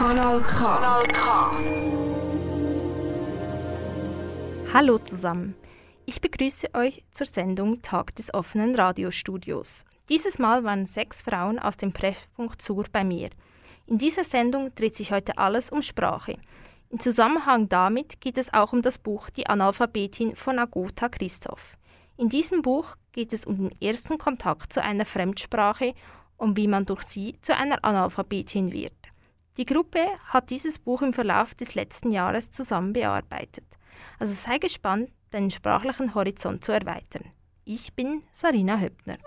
Kanal K. Kanal K. Hallo zusammen. Ich begrüße euch zur Sendung Tag des offenen Radiostudios. Dieses Mal waren sechs Frauen aus dem Treffpunkt Sur bei mir. In dieser Sendung dreht sich heute alles um Sprache. In Zusammenhang damit geht es auch um das Buch Die Analphabetin von Agota Christoph. In diesem Buch geht es um den ersten Kontakt zu einer Fremdsprache und wie man durch sie zu einer Analphabetin wird. Die Gruppe hat dieses Buch im Verlauf des letzten Jahres zusammen bearbeitet. Also sei gespannt, deinen sprachlichen Horizont zu erweitern. Ich bin Sarina Höppner.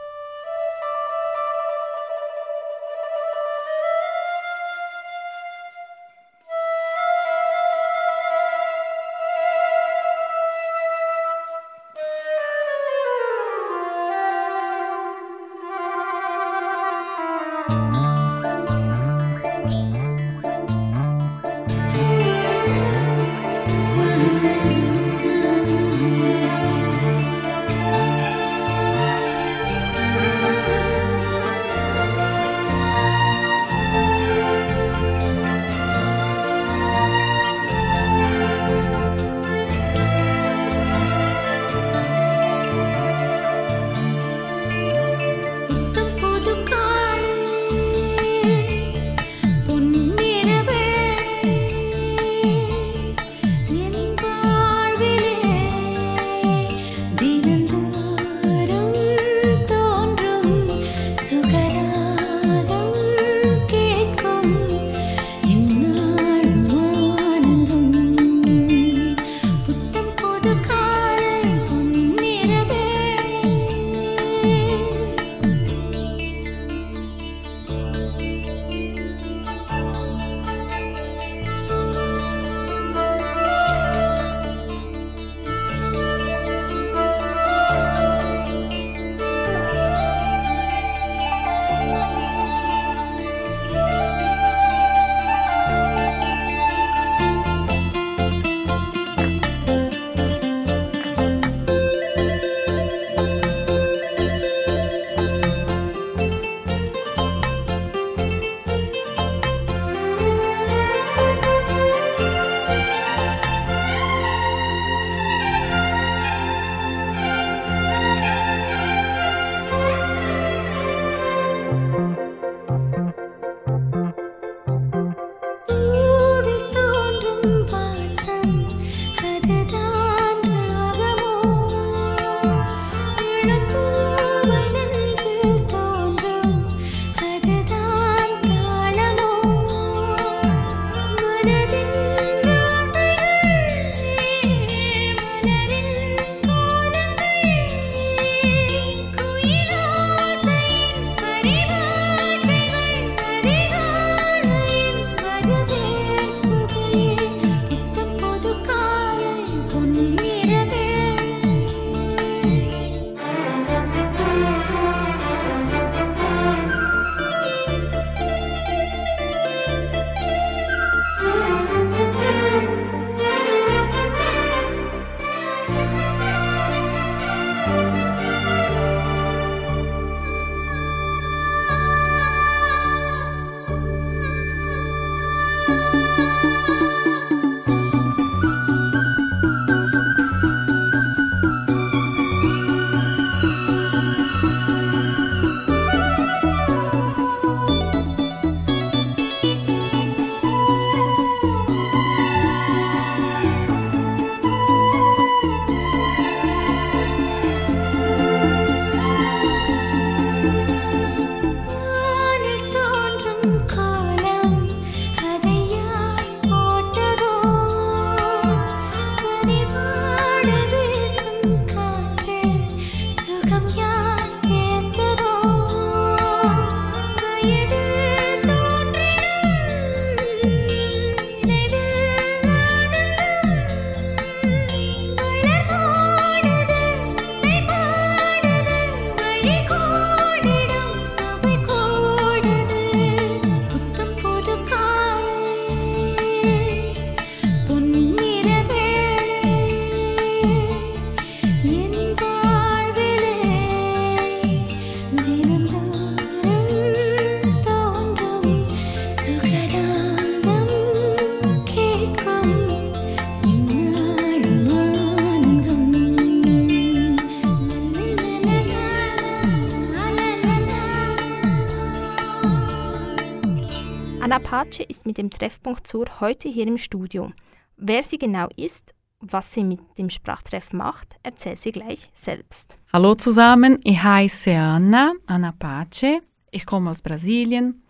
Anna Pace ist mit dem Treffpunkt Sur heute hier im Studio. Wer sie genau ist, was sie mit dem Sprachtreff macht, erzählt sie gleich selbst. Hallo zusammen, ich heiße Anna, Anna Pace. Ich komme aus Brasilien.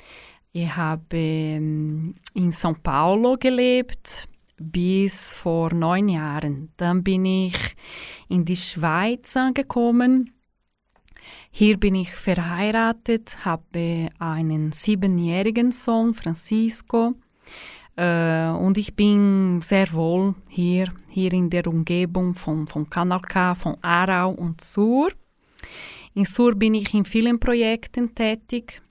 Ich habe ähm, in São Paulo gelebt bis vor neun Jahren. Dann bin ich in die Schweiz angekommen. Hier bin ich verheiratet, habe einen siebenjährigen Sohn, Francisco. Äh, und ich bin sehr wohl hier, hier in der Umgebung von, von Kanal K, von Aarau und Sur. In Sur bin ich in vielen Projekten tätig.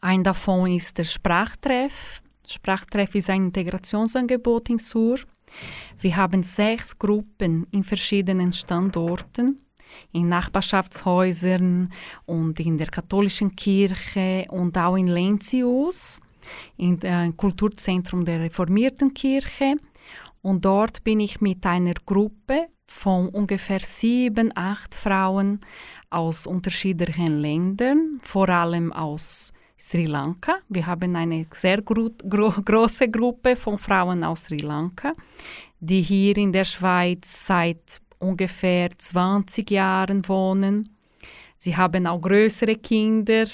Ein davon ist der Sprachtreff. Sprachtreff ist ein Integrationsangebot in Sur. Wir haben sechs Gruppen in verschiedenen Standorten, in Nachbarschaftshäusern und in der katholischen Kirche und auch in Lentius, im äh, Kulturzentrum der reformierten Kirche. Und dort bin ich mit einer Gruppe von ungefähr sieben, acht Frauen aus unterschiedlichen Ländern, vor allem aus Sri Lanka. Wir haben eine sehr gro gro große Gruppe von Frauen aus Sri Lanka, die hier in der Schweiz seit ungefähr 20 Jahren wohnen. Sie haben auch größere Kinder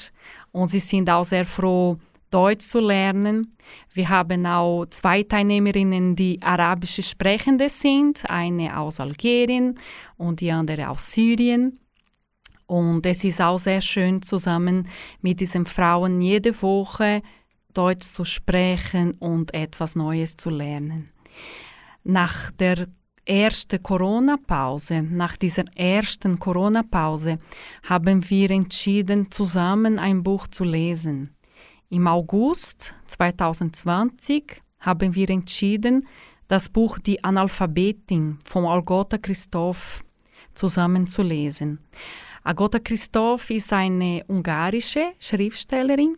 und sie sind auch sehr froh, Deutsch zu lernen. Wir haben auch zwei Teilnehmerinnen, die arabisch sprechende sind, eine aus Algerien und die andere aus Syrien. Und es ist auch sehr schön, zusammen mit diesen Frauen jede Woche Deutsch zu sprechen und etwas Neues zu lernen. Nach der ersten Corona-Pause, nach dieser ersten Corona-Pause, haben wir entschieden, zusammen ein Buch zu lesen. Im August 2020 haben wir entschieden, das Buch Die Analphabetin von Algota Christoph zusammen zu lesen. Agota Christoph ist eine ungarische Schriftstellerin.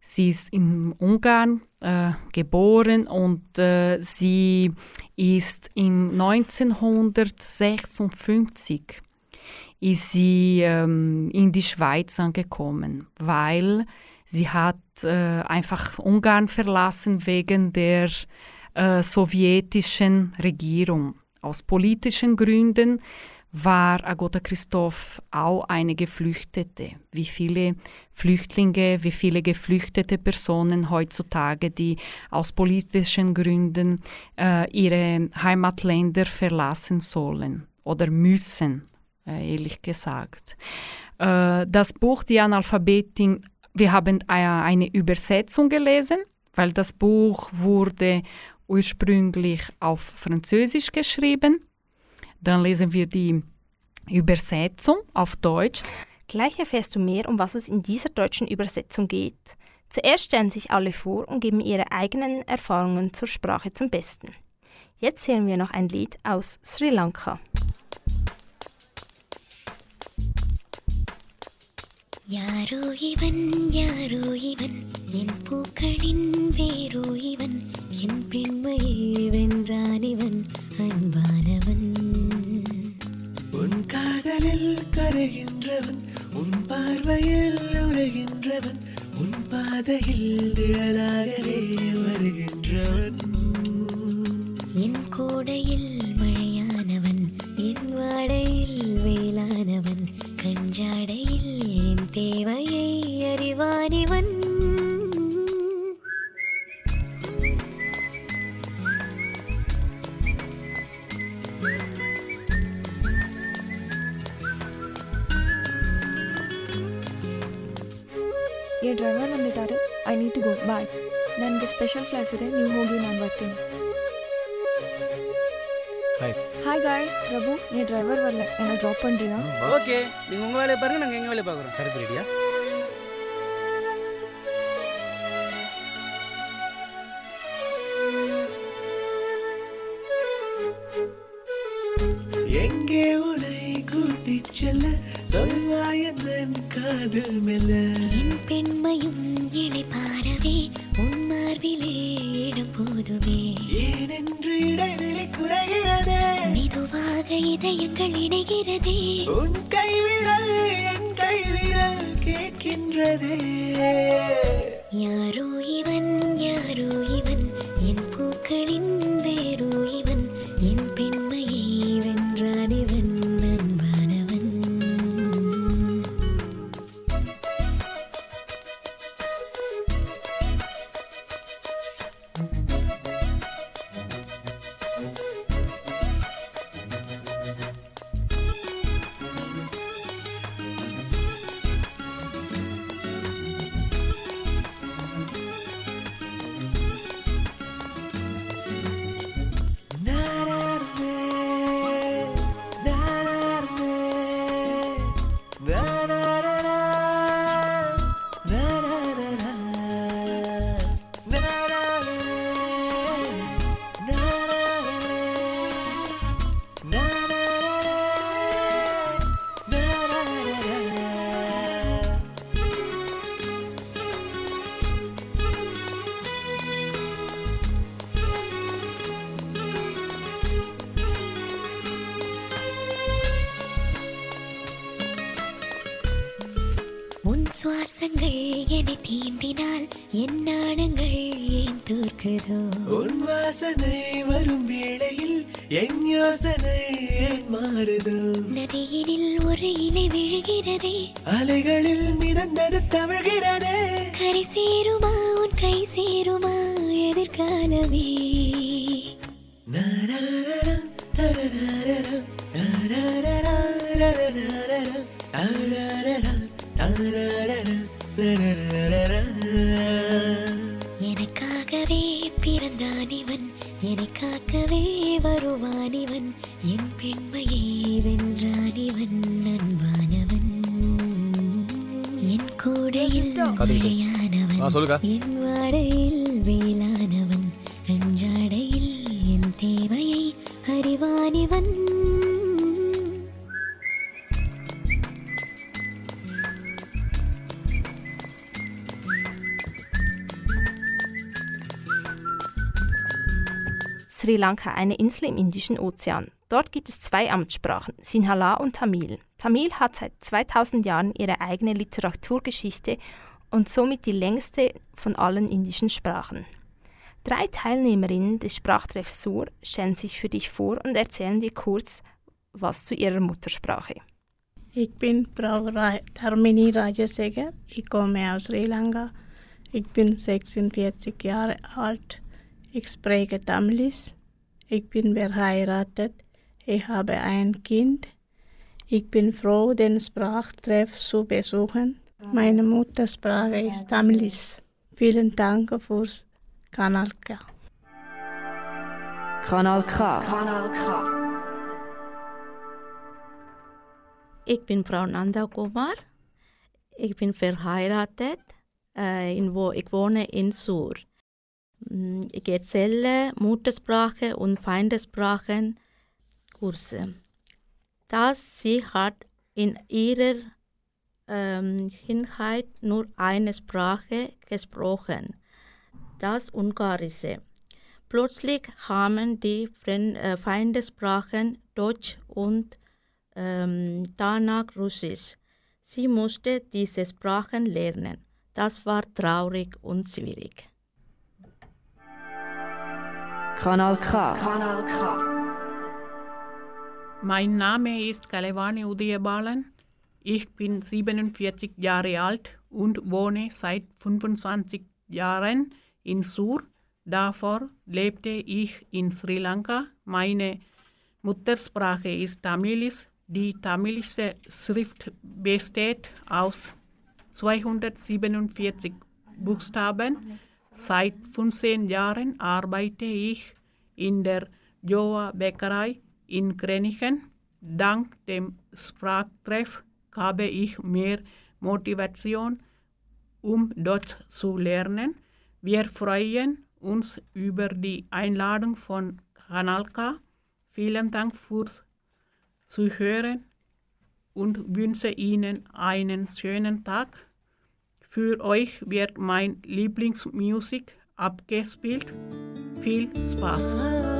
Sie ist in Ungarn äh, geboren und äh, sie ist im 1956 ist sie ähm, in die Schweiz angekommen, weil sie hat äh, einfach Ungarn verlassen wegen der äh, sowjetischen Regierung. Aus politischen Gründen war Agota Christoph auch eine Geflüchtete. Wie viele Flüchtlinge, wie viele geflüchtete Personen heutzutage, die aus politischen Gründen äh, ihre Heimatländer verlassen sollen oder müssen, äh, ehrlich gesagt. Äh, das Buch Die Analphabetin, wir haben äh, eine Übersetzung gelesen, weil das Buch wurde ursprünglich auf Französisch geschrieben dann lesen wir die Übersetzung auf Deutsch. Gleich erfährst du mehr, um was es in dieser deutschen Übersetzung geht. Zuerst stellen sich alle vor und geben ihre eigenen Erfahrungen zur Sprache zum Besten. Jetzt hören wir noch ein Lied aus Sri Lanka. யாரோ இவன் யாரோ இவன் என் பூக்களின் வேரோ இவன் என் பெண்மையை வென்றான் இவன் அன்பானவன் உன் காதலில் கரைகின்றவன் உன் பார்வையில் உரைகின்றவன் உன் பாதையில் நிழலாகவே வருகின்றவன். என் கோடையில் மழையானவன் என் வாடையில் வேளானவன் கஞ்சாடையில் என் தேவையை அறிவானிவன் ಈ ಡ್ರೈವರ್ ಬಂದಿದ್ದಾರೆ I need to go bye ನನಗೆ ಸ್ಪೆಷಲ್ ಕ್ಲಾಸ್ ಇದೆ ನೀವು ಹೋಗಿ ನಾನು ಬರ್ತೀನಿ ஹாய் ஹாய் காய்ஸ் பிரபு என் டிரைவர் வரல என்னை ட்ராப் பண்ணுறியா ஓகே நீங்க உங்க வேலையை பாருங்க நாங்க எங்க வேலையை பாக்குறோம் சரி ரெடியா தோற்குதோ உன் வாசனை வரும் வேளையில் என் யோசனை ஏன் மாறுதோ? நதியினில் ஒரு இலை விழுகிறதே. அலைகளில் மிதந்தது தவழ்கிறதே. கரை சேருமா உன் கை சேருமா எதிர்காலமே? நரரரர, பிறந்தான் இவன் என்னை காக்கவே வருவான் இவன் என் பெண்மையை வென்றான் இவன் அன்பானவன். என் கூடையில் மழையானவன். என் வாடையில் வேளானவன். அஞ்சாடையில் என் தேவையை அறிவானிவன். Sri Lanka eine Insel im Indischen Ozean. Dort gibt es zwei Amtssprachen, Sinhala und Tamil. Tamil hat seit 2000 Jahren ihre eigene Literaturgeschichte und somit die längste von allen indischen Sprachen. Drei Teilnehmerinnen des Sprachtreffs Sur stellen sich für dich vor und erzählen dir kurz was zu ihrer Muttersprache. Ich bin Frau Ra Dharmini Rajasekhar. Ich komme aus Sri Lanka. Ich bin 46 Jahre alt. Ich spreche Tamilisch. Ich bin verheiratet. Ich habe ein Kind. Ich bin froh, den Sprachtreff zu besuchen. Meine Muttersprache ist Tamilisch. Vielen Dank fürs Kanal K. Kanal K. Kanal K. Ich bin Frau Nanda Kumar. Ich bin verheiratet. Äh, in wo, ich wohne in Sur. Ich erzähle Muttersprache und Feindessprachen Kurse. Das sie hat in ihrer ähm, Kindheit nur eine Sprache gesprochen, das Ungarische. Plötzlich kamen die äh, Feindessprachen Deutsch und ähm, danach Russisch. Sie musste diese Sprachen lernen. Das war traurig und schwierig. Kanal K. Kanal K. Mein Name ist Kalevani Udiyabalan. Ich bin 47 Jahre alt und wohne seit 25 Jahren in Sur. Davor lebte ich in Sri Lanka. Meine Muttersprache ist Tamilisch. Die tamilische Schrift besteht aus 247 Buchstaben. Seit 15 Jahren arbeite ich in der Joa Bäckerei in Krenichen. Dank dem Sprachtreff habe ich mehr Motivation, um Deutsch zu lernen. Wir freuen uns über die Einladung von Kanal K. Vielen Dank fürs Zuhören und wünsche Ihnen einen schönen Tag. Für euch wird mein Lieblingsmusik abgespielt. Viel Spaß!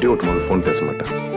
அப்படியே ஒருத்தவங்க ஃபோன் பேச மாட்டேன்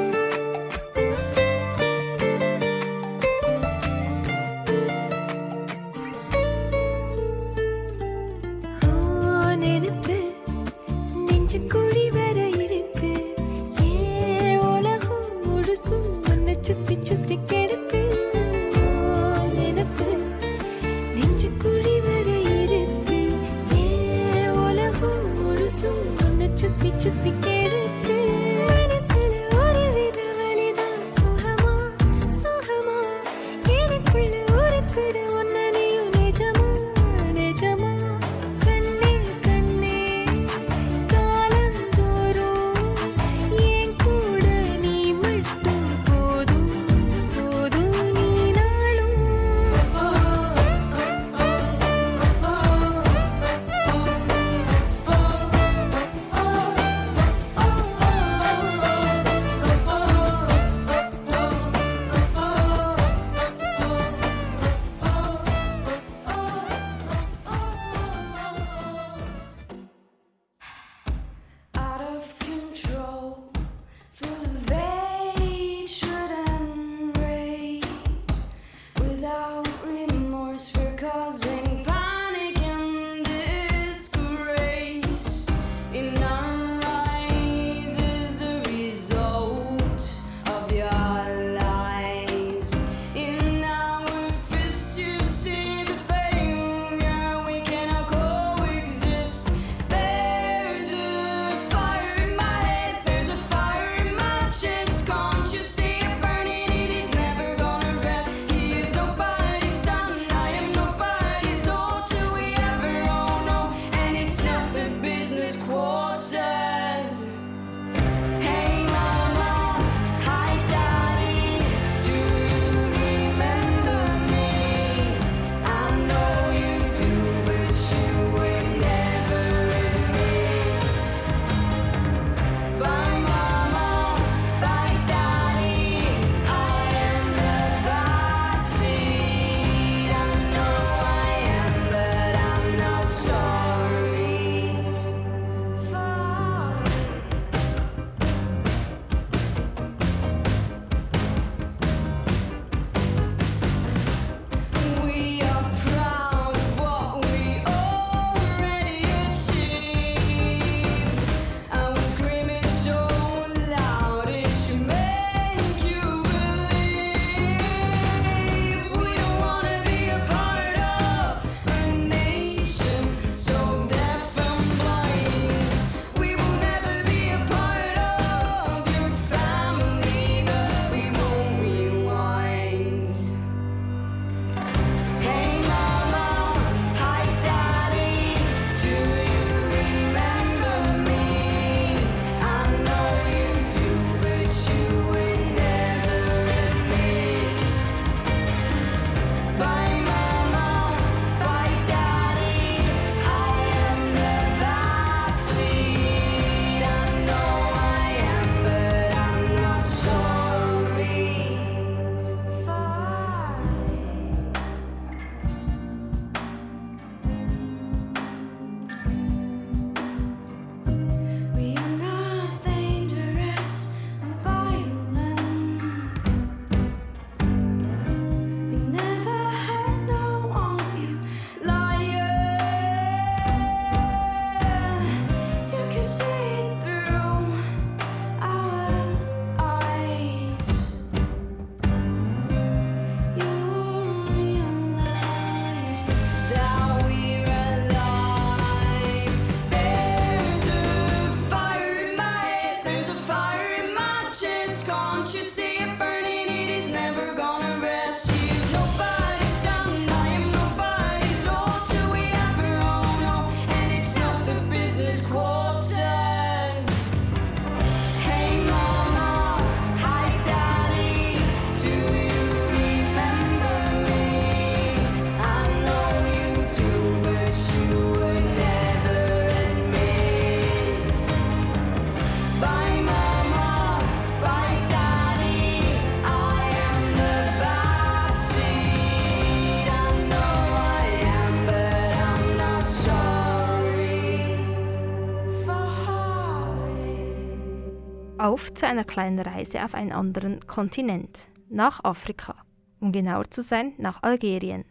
auf zu einer kleinen Reise auf einen anderen Kontinent, nach Afrika, um genauer zu sein, nach Algerien.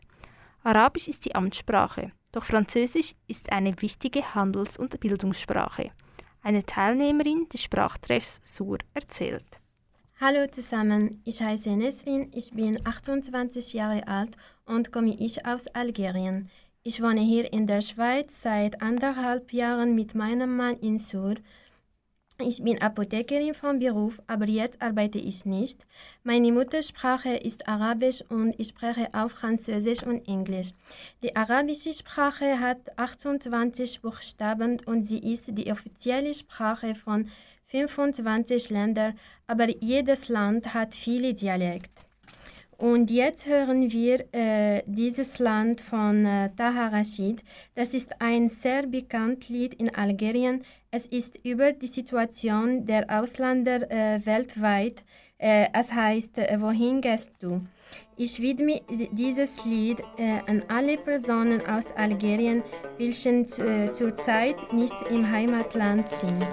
Arabisch ist die Amtssprache, doch Französisch ist eine wichtige Handels- und Bildungssprache. Eine Teilnehmerin des Sprachtreffs Sur erzählt. Hallo zusammen, ich heiße Nesrin, ich bin 28 Jahre alt und komme ich aus Algerien. Ich wohne hier in der Schweiz seit anderthalb Jahren mit meinem Mann in Sur. Ich bin Apothekerin von Beruf, aber jetzt arbeite ich nicht. Meine Muttersprache ist Arabisch und ich spreche auch Französisch und Englisch. Die arabische Sprache hat 28 Buchstaben und sie ist die offizielle Sprache von 25 Ländern, aber jedes Land hat viele Dialekte. Und jetzt hören wir äh, dieses Land von äh, Taha Rashid. Das ist ein sehr bekanntes Lied in Algerien. Es ist über die Situation der Ausländer äh, weltweit. Äh, es heißt, äh, wohin gehst du? Ich widme dieses Lied äh, an alle Personen aus Algerien, welche äh, zurzeit nicht im Heimatland sind.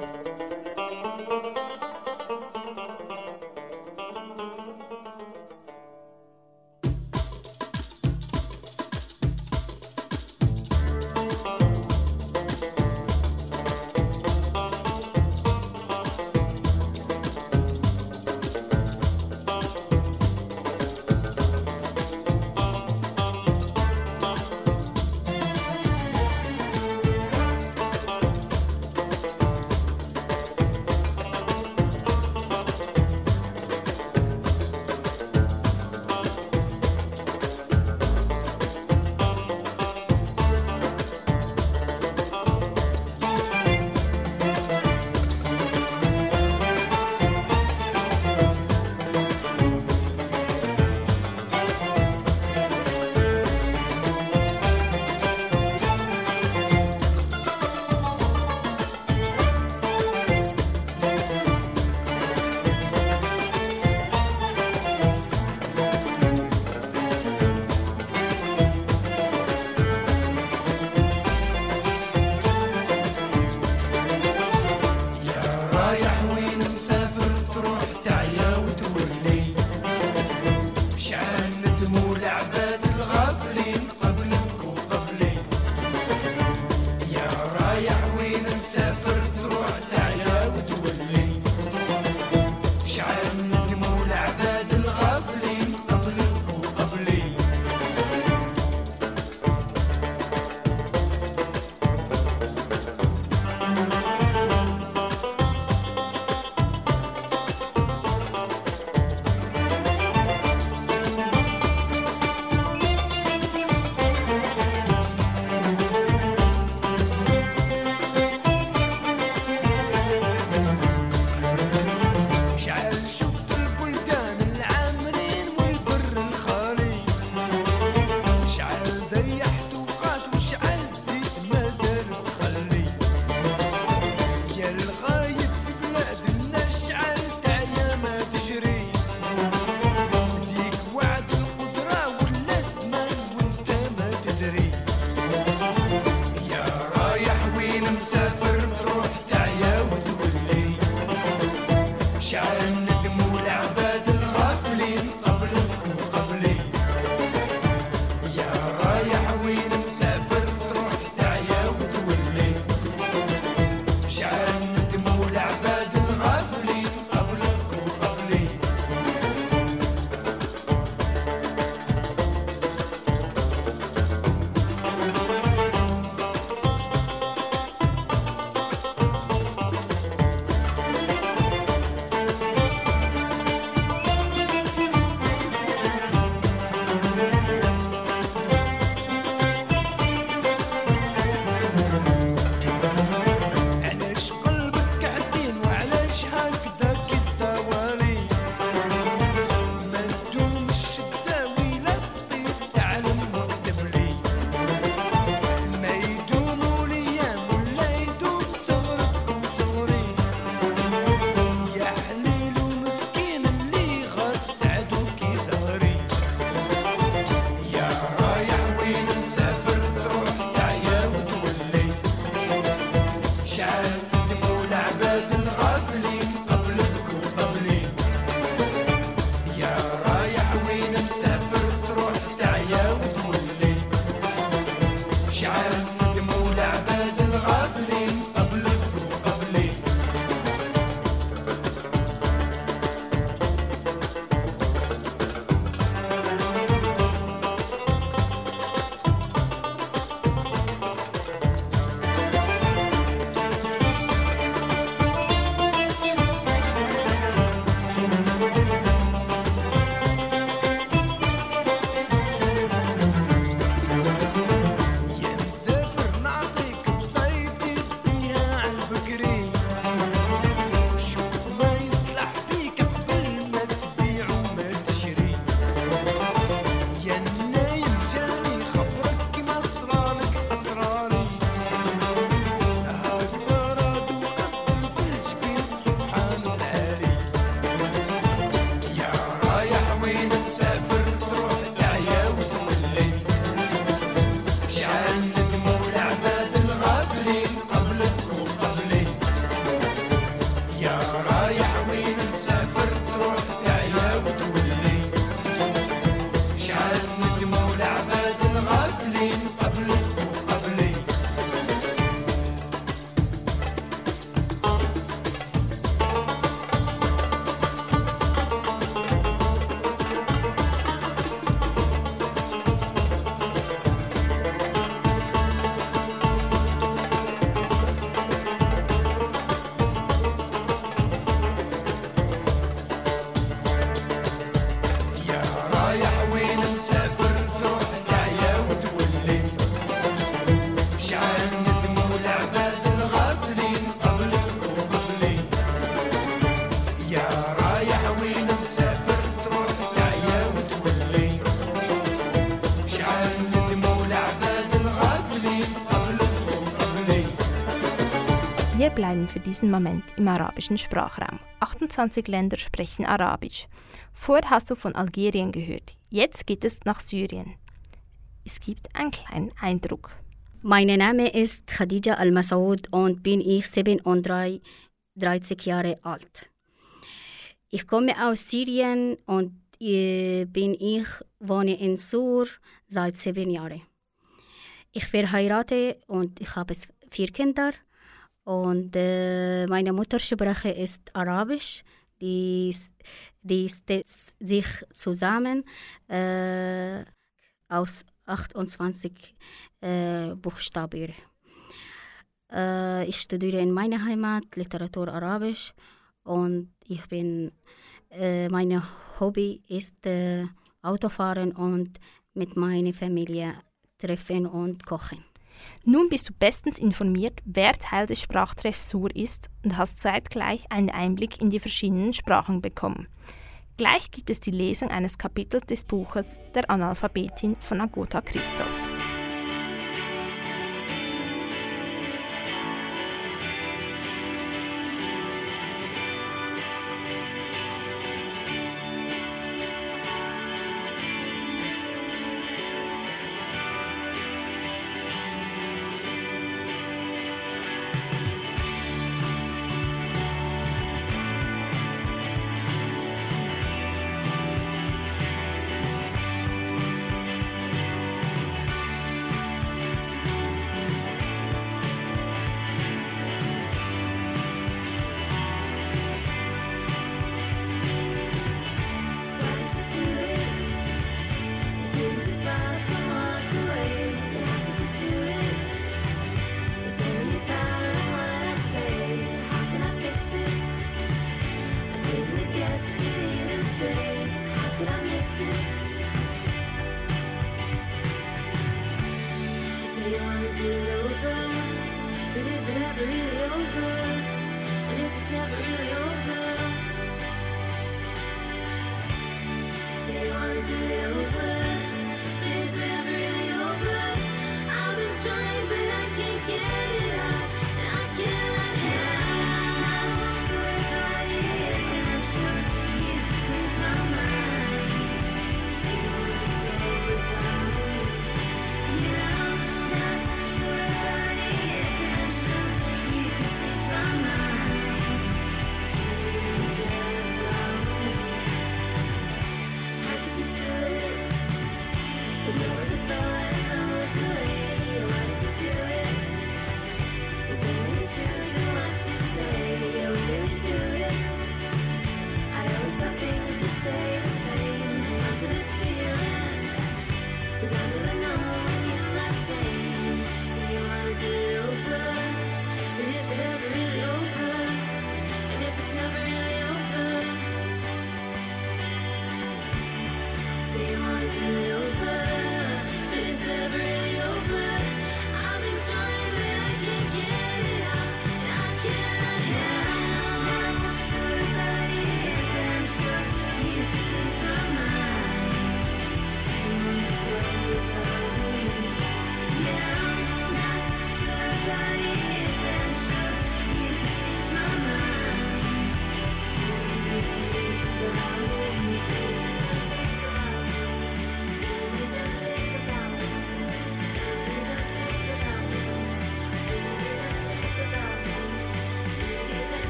Bleiben für diesen Moment im arabischen Sprachraum. 28 Länder sprechen Arabisch. Vorher hast du von Algerien gehört. Jetzt geht es nach Syrien. Es gibt einen kleinen Eindruck. Mein Name ist Khadija Al-Masoud und bin ich 37 Jahre alt. Ich komme aus Syrien und äh, bin ich wohne in Sur seit sieben Jahren. Ich verheirate und ich habe vier Kinder und äh, meine Muttersprache ist Arabisch. Die, die setzt sich zusammen äh, aus 28 äh, Buchstaben. Äh, ich studiere in meiner Heimat Literatur Arabisch und ich bin, äh, meine Hobby ist äh, Autofahren und mit meiner Familie treffen und kochen. Nun bist du bestens informiert, wer Teil des Sprachtreffs Sur ist und hast zeitgleich einen Einblick in die verschiedenen Sprachen bekommen. Gleich gibt es die Lesung eines Kapitels des Buches Der Analphabetin von Agota Christoph.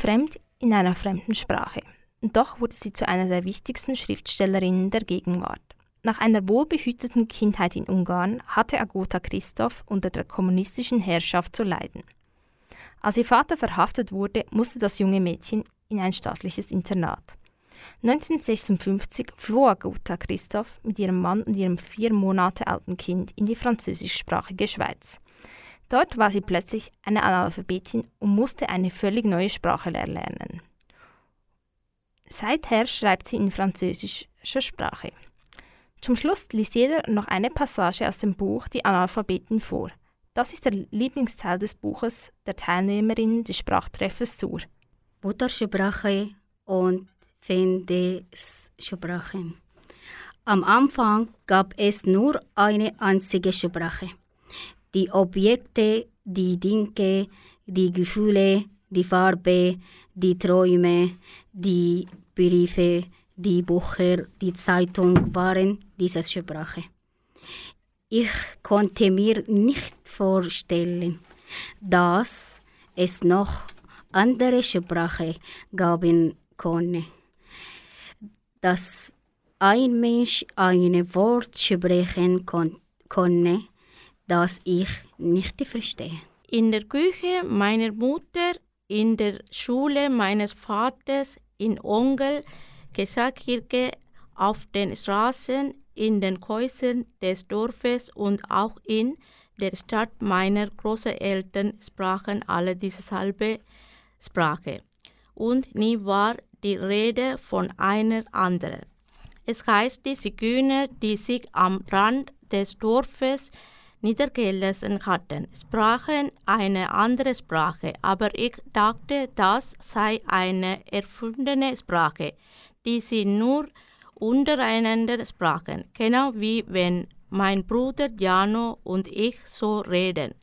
Fremd in einer fremden Sprache. Und doch wurde sie zu einer der wichtigsten Schriftstellerinnen der Gegenwart. Nach einer wohlbehüteten Kindheit in Ungarn hatte Agota Christoph unter der kommunistischen Herrschaft zu leiden. Als ihr Vater verhaftet wurde, musste das junge Mädchen in ein staatliches Internat. 1956 floh Agota Christoph mit ihrem Mann und ihrem vier Monate alten Kind in die französischsprachige Schweiz. Dort war sie plötzlich eine Analphabetin und musste eine völlig neue Sprache erlernen. Seither schreibt sie in französischer Sprache. Zum Schluss liest jeder noch eine Passage aus dem Buch Die Analphabeten vor. Das ist der Lieblingsteil des Buches der Teilnehmerinnen des Sprachtreffes Sur. Muttersprache und Fremdesprachen. Am Anfang gab es nur eine einzige Sprache. Die Objekte, die Dinge, die Gefühle, die Farbe, die Träume, die Briefe, die Bücher, die Zeitung waren diese Sprache. Ich konnte mir nicht vorstellen, dass es noch andere Sprache geben konnte. Dass ein Mensch ein Wort sprechen kon konnte, das ich nicht verstehe. In der Küche meiner Mutter, in der Schule meines Vaters, in Onkel, Gesakirche, auf den Straßen, in den Häusern des Dorfes und auch in der Stadt meiner Großeltern sprachen alle dieselbe Sprache. Und nie war die Rede von einer anderen. Es heißt, die Zigeuner, die sich am Rand des Dorfes niedergelassen hatten, sprachen eine andere Sprache, aber ich dachte, das sei eine erfundene Sprache, die sie nur untereinander sprachen, genau wie wenn mein Bruder Jano und ich so reden,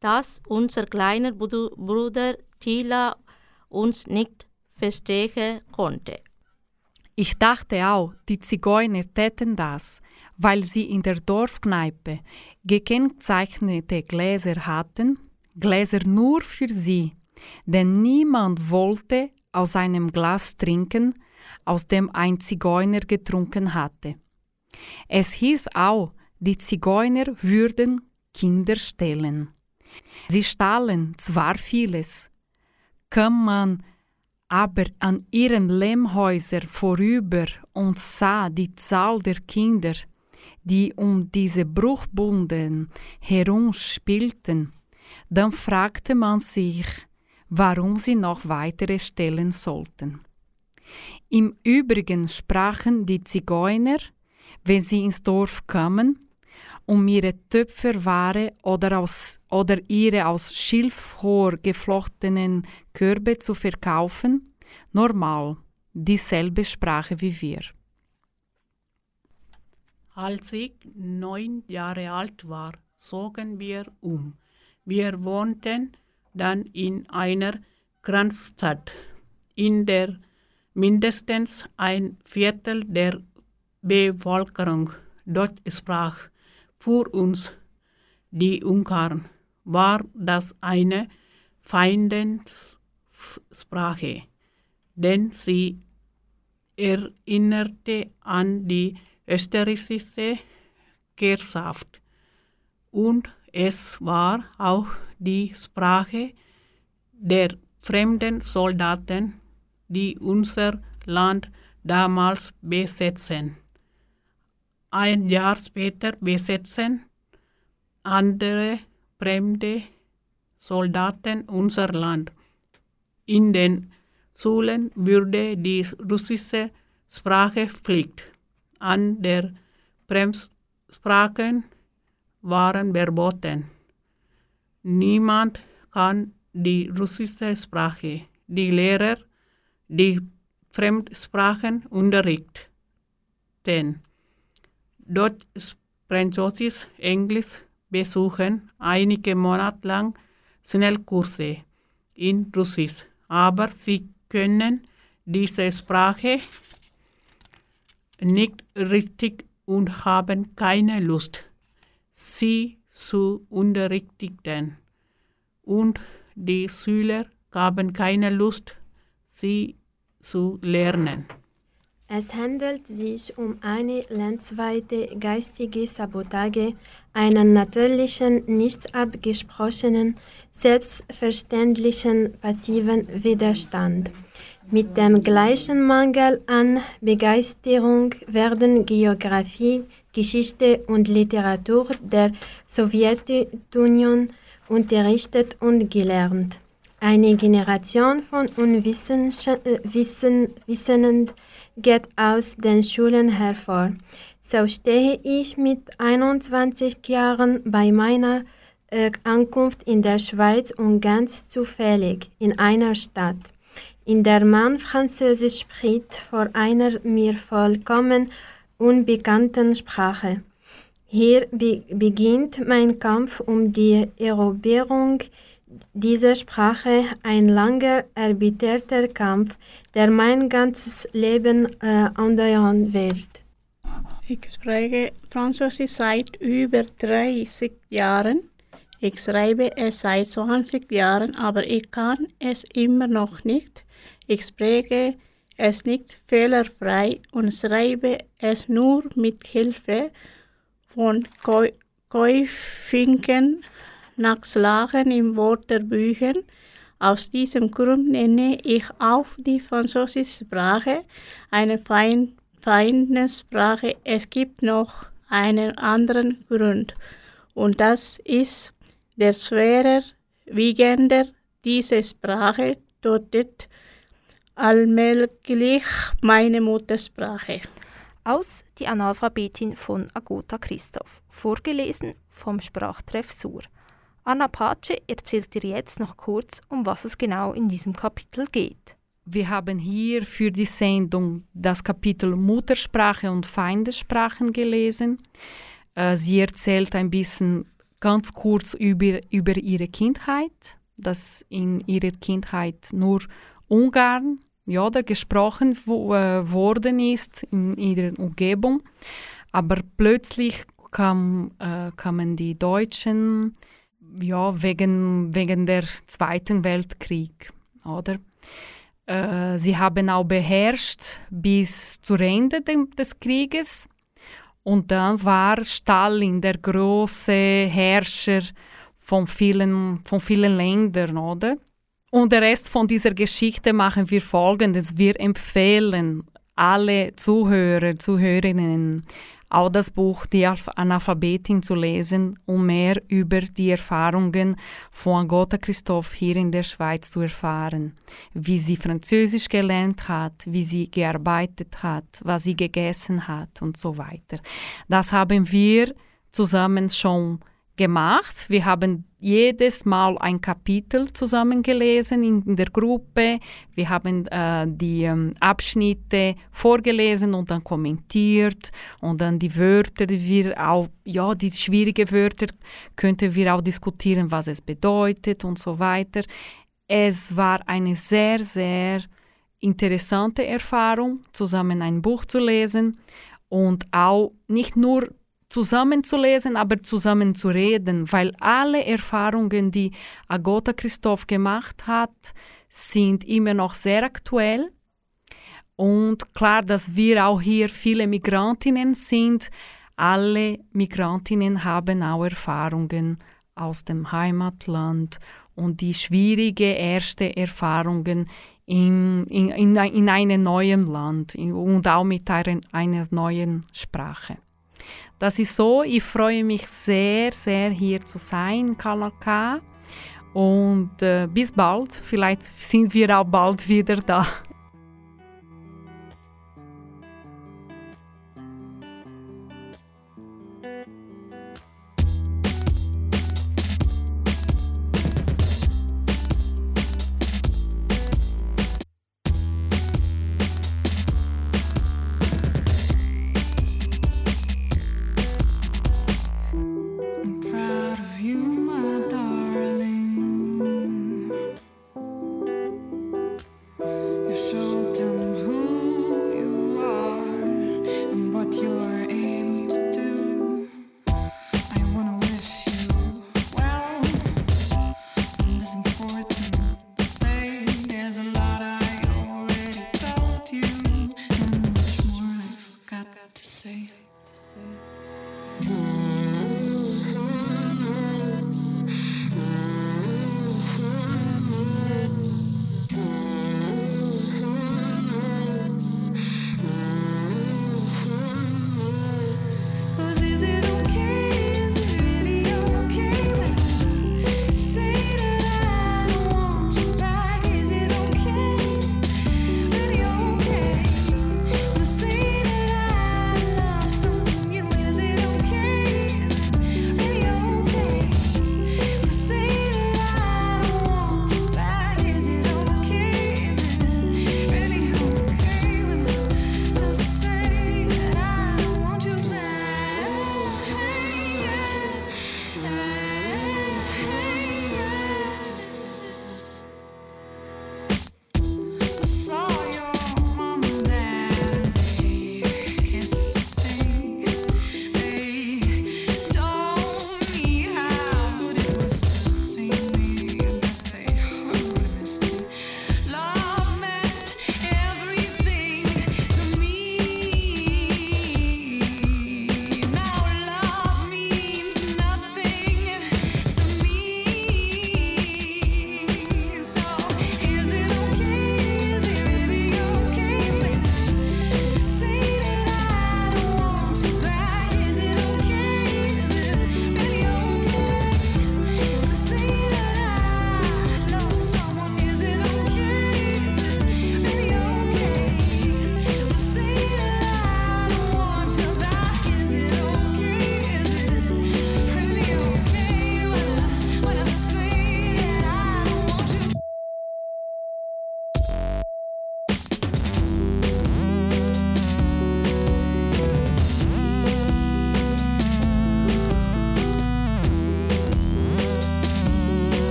dass unser kleiner Bruder Tila uns nicht verstehen konnte. Ich dachte auch, die Zigeuner täten das, weil sie in der Dorfkneipe gekennzeichnete Gläser hatten, Gläser nur für sie, denn niemand wollte aus einem Glas trinken, aus dem ein Zigeuner getrunken hatte. Es hieß auch, die Zigeuner würden Kinder stehlen. Sie stahlen zwar vieles, kam man aber an ihren Lehmhäusern vorüber und sah die Zahl der Kinder, die um diese Bruchbunden herum spielten, dann fragte man sich, warum sie noch weitere stellen sollten. Im Übrigen sprachen die Zigeuner, wenn sie ins Dorf kamen, um ihre Töpferware oder, aus, oder ihre aus Schilfrohr geflochtenen Körbe zu verkaufen, normal dieselbe Sprache wie wir. Als ich neun Jahre alt war, zogen wir um. Wir wohnten dann in einer Grenzstadt, in der mindestens ein Viertel der Bevölkerung Deutsch sprach. Für uns, die Ungarn, war das eine Feindenssprache, denn sie erinnerte an die österreichische Kerschaft und es war auch die Sprache der fremden Soldaten, die unser Land damals besetzen. Ein Jahr später besetzen andere fremde Soldaten unser Land. In den Schulen würde die russische Sprache Pflicht. An der Fremdsprachen waren verboten. Niemand kann die russische Sprache. Die Lehrer, die Fremdsprachen unterrichten. Deutsch, Französisch, Englisch besuchen einige Monate lang Schnellkurse in Russisch, aber sie können diese Sprache nicht richtig und haben keine Lust, sie zu unterrichten. Und die Schüler haben keine Lust, sie zu lernen. Es handelt sich um eine landesweite geistige Sabotage, einen natürlichen, nicht abgesprochenen, selbstverständlichen passiven Widerstand. Mit dem gleichen Mangel an Begeisterung werden Geographie, Geschichte und Literatur der Sowjetunion unterrichtet und gelernt. Eine Generation von Unwissenden geht aus den Schulen hervor. So stehe ich mit 21 Jahren bei meiner äh, Ankunft in der Schweiz und ganz zufällig in einer Stadt, in der man Französisch spricht, vor einer mir vollkommen unbekannten Sprache. Hier be beginnt mein Kampf um die Eroberung dieser Sprache, ein langer, erbitterter Kampf, der mein ganzes Leben äh, andauern wird. Ich spreche Französisch seit über 30 Jahren. Ich schreibe es seit 20 Jahren, aber ich kann es immer noch nicht. Ich spreche es nicht fehlerfrei und schreibe es nur mit Hilfe von Käufinken Nachschlagen in Wörterbüchern. Aus diesem Grund nenne ich auch die französische Sprache eine fein, feine Sprache. Es gibt noch einen anderen Grund und das ist der schwerer wiegender diese Sprache tötet allmählich meine Muttersprache. Aus Die Analphabetin von Agota Christoph, vorgelesen vom Sprachtreff Sur. Anna Pace erzählt dir jetzt noch kurz, um was es genau in diesem Kapitel geht. Wir haben hier für die Sendung das Kapitel Muttersprache und Feindessprachen gelesen. Äh, Sie erzählt ein bisschen ganz kurz über, über ihre Kindheit, dass in ihrer Kindheit nur Ungarn ja, oder gesprochen wo, äh, worden ist in ihrer Umgebung. Aber plötzlich kam, äh, kamen die Deutschen ja, wegen, wegen der Zweiten Weltkrieg, oder? Äh, sie haben auch beherrscht bis zu Ende de des Krieges. Und dann war Stalin der große Herrscher von vielen, von vielen Ländern, oder? Und der Rest von dieser Geschichte machen wir folgendes. Wir empfehlen alle Zuhörer, Zuhörerinnen, auch das Buch Die Analphabetin zu lesen, um mehr über die Erfahrungen von Agota Christoph hier in der Schweiz zu erfahren. Wie sie Französisch gelernt hat, wie sie gearbeitet hat, was sie gegessen hat und so weiter. Das haben wir zusammen schon gemacht. Wir haben jedes Mal ein Kapitel zusammen gelesen in der Gruppe. Wir haben äh, die ähm, Abschnitte vorgelesen und dann kommentiert und dann die Wörter, die wir auch, ja, die schwierigen Wörter könnten wir auch diskutieren, was es bedeutet und so weiter. Es war eine sehr, sehr interessante Erfahrung, zusammen ein Buch zu lesen und auch nicht nur zusammen zu lesen, aber zusammen zu reden, weil alle Erfahrungen, die Agota Christoph gemacht hat, sind immer noch sehr aktuell. Und klar, dass wir auch hier viele Migrantinnen sind. Alle Migrantinnen haben auch Erfahrungen aus dem Heimatland und die schwierige erste Erfahrungen in, in, in, in einem neuen Land und auch mit einer, einer neuen Sprache. Das ist so. Ich freue mich sehr, sehr hier zu sein, Kanal Und äh, bis bald. Vielleicht sind wir auch bald wieder da.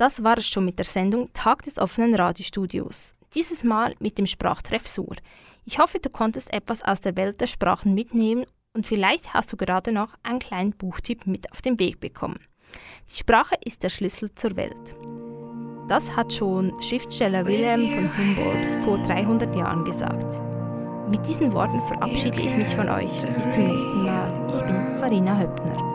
Das war es schon mit der Sendung Tag des offenen Radiostudios. Dieses Mal mit dem Sprachtreff Sur. Ich hoffe, du konntest etwas aus der Welt der Sprachen mitnehmen und vielleicht hast du gerade noch einen kleinen Buchtipp mit auf den Weg bekommen. Die Sprache ist der Schlüssel zur Welt. Das hat schon Schriftsteller Wilhelm von Humboldt vor 300 Jahren gesagt. Mit diesen Worten verabschiede ich mich von euch. Bis zum nächsten Mal. Ich bin Sarina Höppner.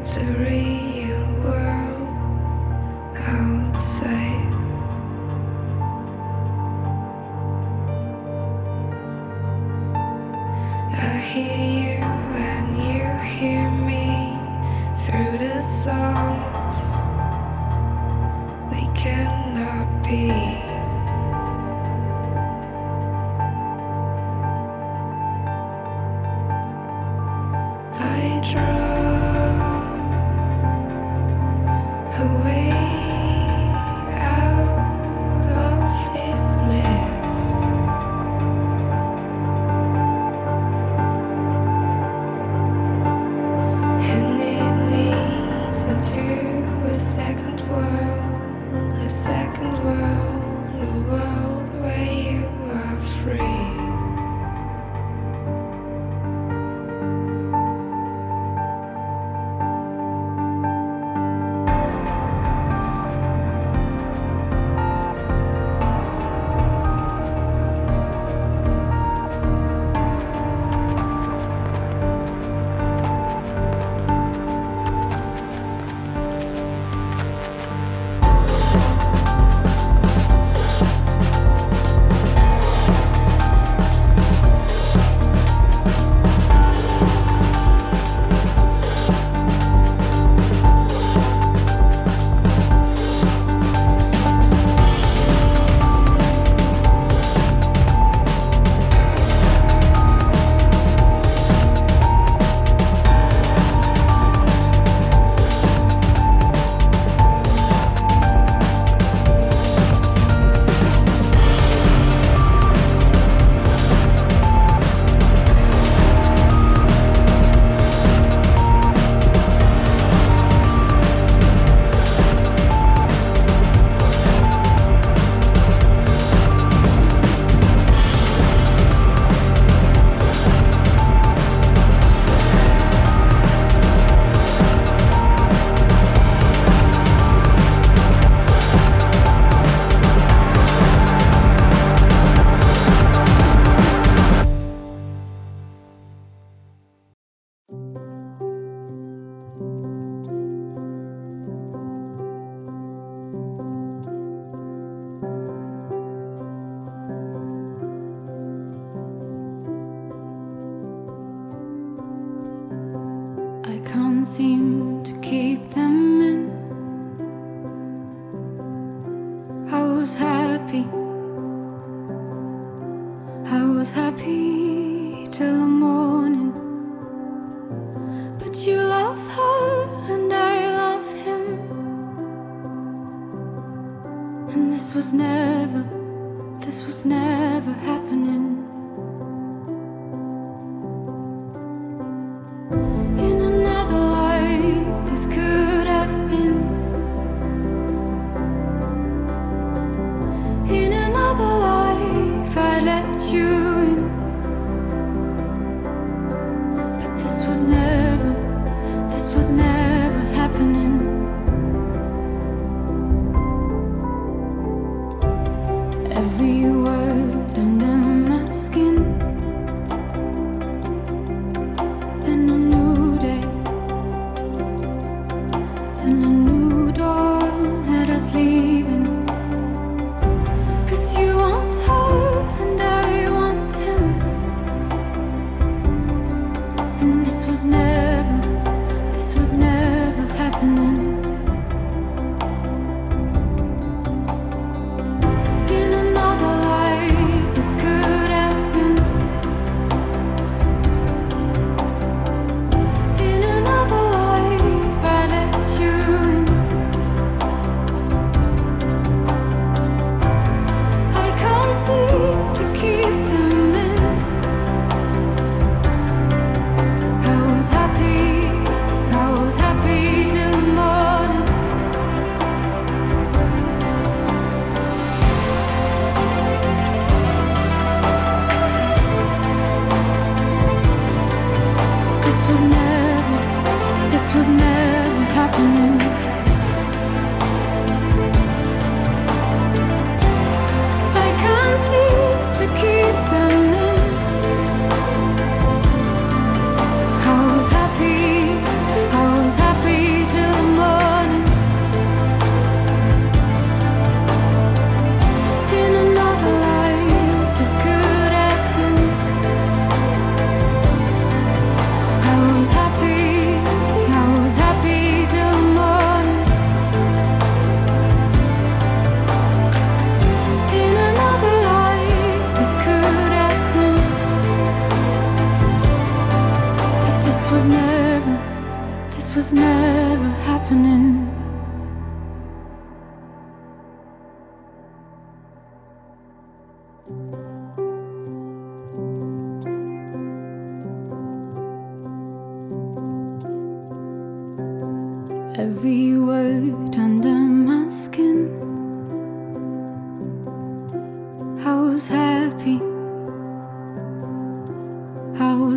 The real world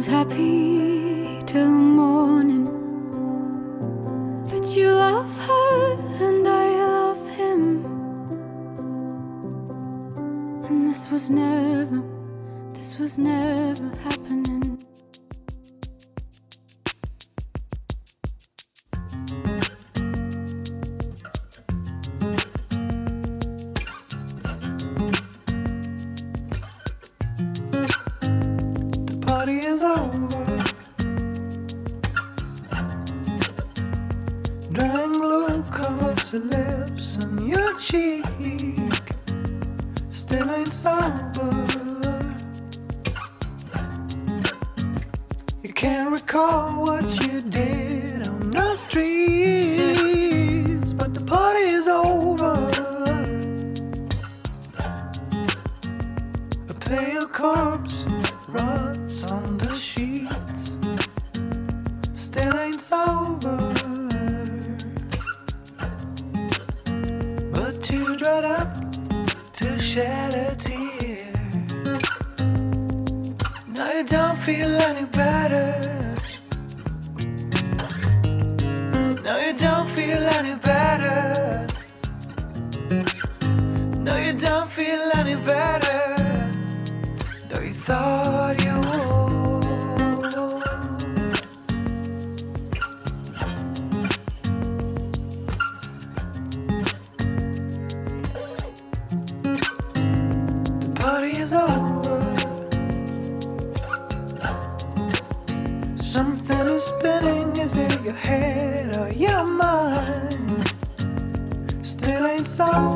was happy till the morning. But you love her and I love him. And this was never, this was never happy. head or your mind still ain't solved.